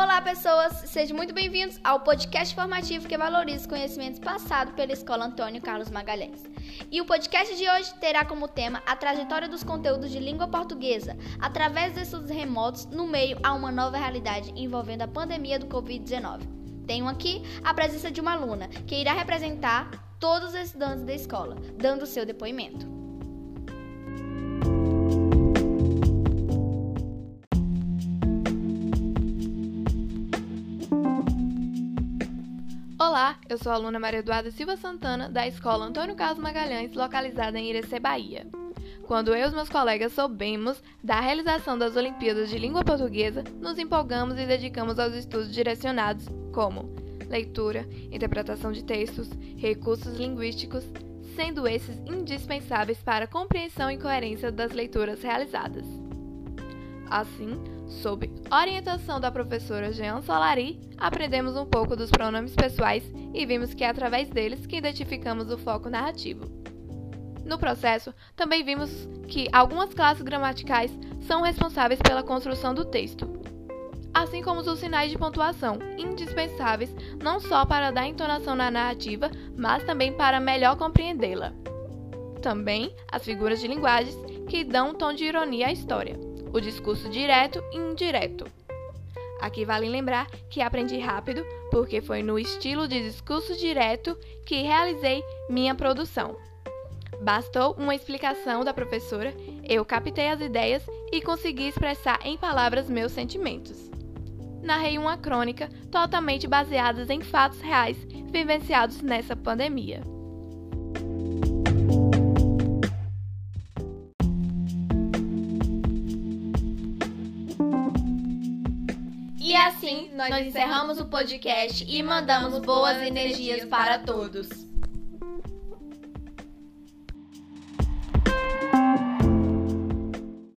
Olá, pessoas! Sejam muito bem-vindos ao podcast formativo que valoriza os conhecimentos passados pela Escola Antônio Carlos Magalhães. E o podcast de hoje terá como tema a trajetória dos conteúdos de língua portuguesa através de estudos remotos no meio a uma nova realidade envolvendo a pandemia do Covid-19. Tenho aqui a presença de uma aluna que irá representar todos os estudantes da escola, dando seu depoimento. Olá, eu sou a aluna Maria Eduarda Silva Santana, da Escola Antônio Carlos Magalhães, localizada em Irecê, Bahia. Quando eu e os meus colegas soubemos da realização das Olimpíadas de Língua Portuguesa, nos empolgamos e dedicamos aos estudos direcionados como leitura, interpretação de textos, recursos linguísticos, sendo esses indispensáveis para a compreensão e coerência das leituras realizadas. Assim, sob orientação da professora Jean Solari, aprendemos um pouco dos pronomes pessoais e vimos que é através deles que identificamos o foco narrativo. No processo, também vimos que algumas classes gramaticais são responsáveis pela construção do texto, assim como os sinais de pontuação, indispensáveis não só para dar entonação na narrativa, mas também para melhor compreendê-la. Também as figuras de linguagens que dão um tom de ironia à história o discurso direto e indireto. Aqui vale lembrar que aprendi rápido porque foi no estilo de discurso direto que realizei minha produção. Bastou uma explicação da professora, eu captei as ideias e consegui expressar em palavras meus sentimentos. Narrei uma crônica totalmente baseada em fatos reais vivenciados nessa pandemia. E assim, nós encerramos o podcast e mandamos boas energias para todos.